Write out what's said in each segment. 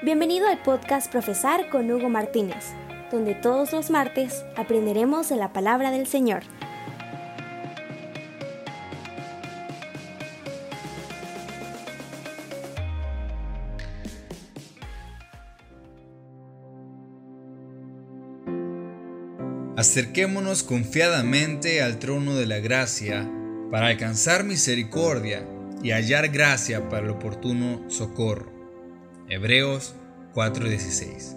Bienvenido al podcast Profesar con Hugo Martínez, donde todos los martes aprenderemos de la palabra del Señor. Acerquémonos confiadamente al trono de la gracia para alcanzar misericordia y hallar gracia para el oportuno socorro. Hebreos 4:16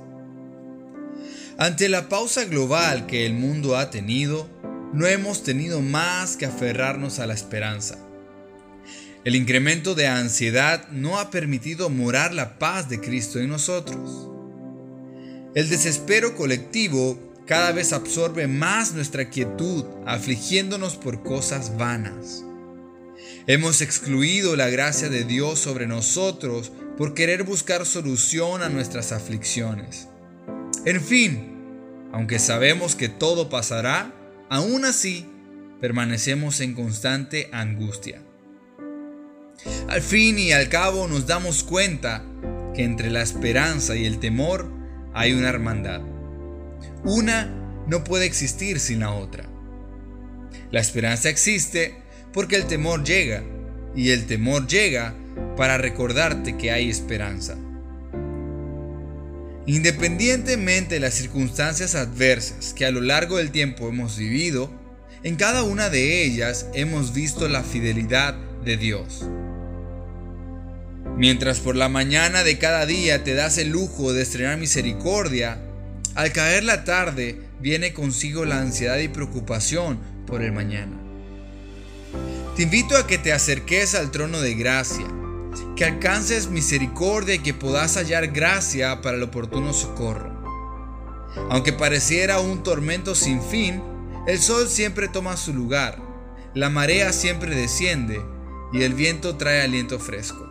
Ante la pausa global que el mundo ha tenido, no hemos tenido más que aferrarnos a la esperanza. El incremento de ansiedad no ha permitido morar la paz de Cristo en nosotros. El desespero colectivo cada vez absorbe más nuestra quietud, afligiéndonos por cosas vanas. Hemos excluido la gracia de Dios sobre nosotros por querer buscar solución a nuestras aflicciones. En fin, aunque sabemos que todo pasará, aún así permanecemos en constante angustia. Al fin y al cabo nos damos cuenta que entre la esperanza y el temor hay una hermandad. Una no puede existir sin la otra. La esperanza existe porque el temor llega y el temor llega para recordarte que hay esperanza. Independientemente de las circunstancias adversas que a lo largo del tiempo hemos vivido, en cada una de ellas hemos visto la fidelidad de Dios. Mientras por la mañana de cada día te das el lujo de estrenar misericordia, al caer la tarde viene consigo la ansiedad y preocupación por el mañana. Te invito a que te acerques al trono de gracia, que alcances misericordia y que puedas hallar gracia para el oportuno socorro. Aunque pareciera un tormento sin fin, el sol siempre toma su lugar, la marea siempre desciende y el viento trae aliento fresco.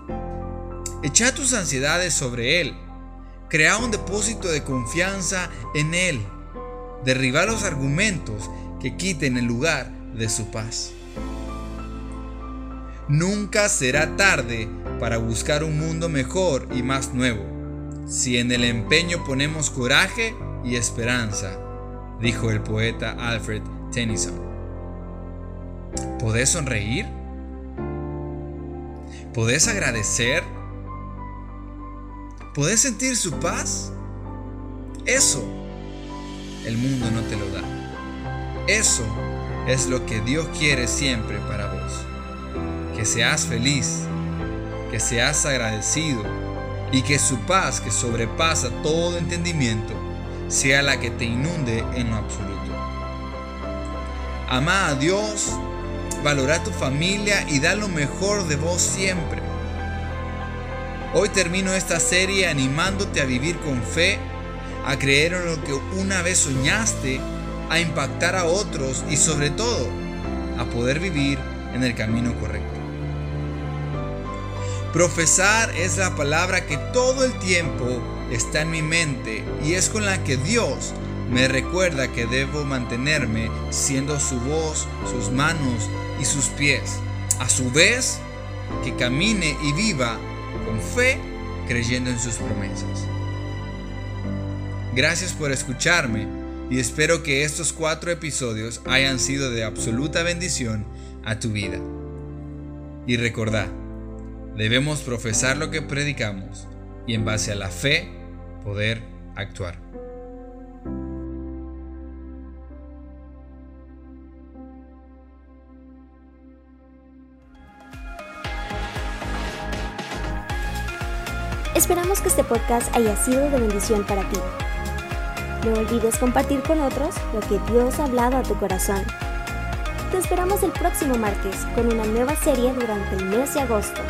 Echa tus ansiedades sobre él Crea un depósito de confianza en Él. Derriba los argumentos que quiten el lugar de su paz. Nunca será tarde para buscar un mundo mejor y más nuevo, si en el empeño ponemos coraje y esperanza, dijo el poeta Alfred Tennyson. ¿Podés sonreír? ¿Podés agradecer? ¿Podés sentir su paz? Eso el mundo no te lo da. Eso es lo que Dios quiere siempre para vos. Que seas feliz, que seas agradecido y que su paz que sobrepasa todo entendimiento sea la que te inunde en lo absoluto. Ama a Dios, valora tu familia y da lo mejor de vos siempre. Hoy termino esta serie animándote a vivir con fe, a creer en lo que una vez soñaste, a impactar a otros y sobre todo a poder vivir en el camino correcto. Profesar es la palabra que todo el tiempo está en mi mente y es con la que Dios me recuerda que debo mantenerme siendo su voz, sus manos y sus pies. A su vez, que camine y viva con fe, creyendo en sus promesas. Gracias por escucharme y espero que estos cuatro episodios hayan sido de absoluta bendición a tu vida. Y recordad, debemos profesar lo que predicamos y en base a la fe poder actuar. Esperamos que este podcast haya sido de bendición para ti. No olvides compartir con otros lo que Dios ha hablado a tu corazón. Te esperamos el próximo martes con una nueva serie durante el mes de agosto.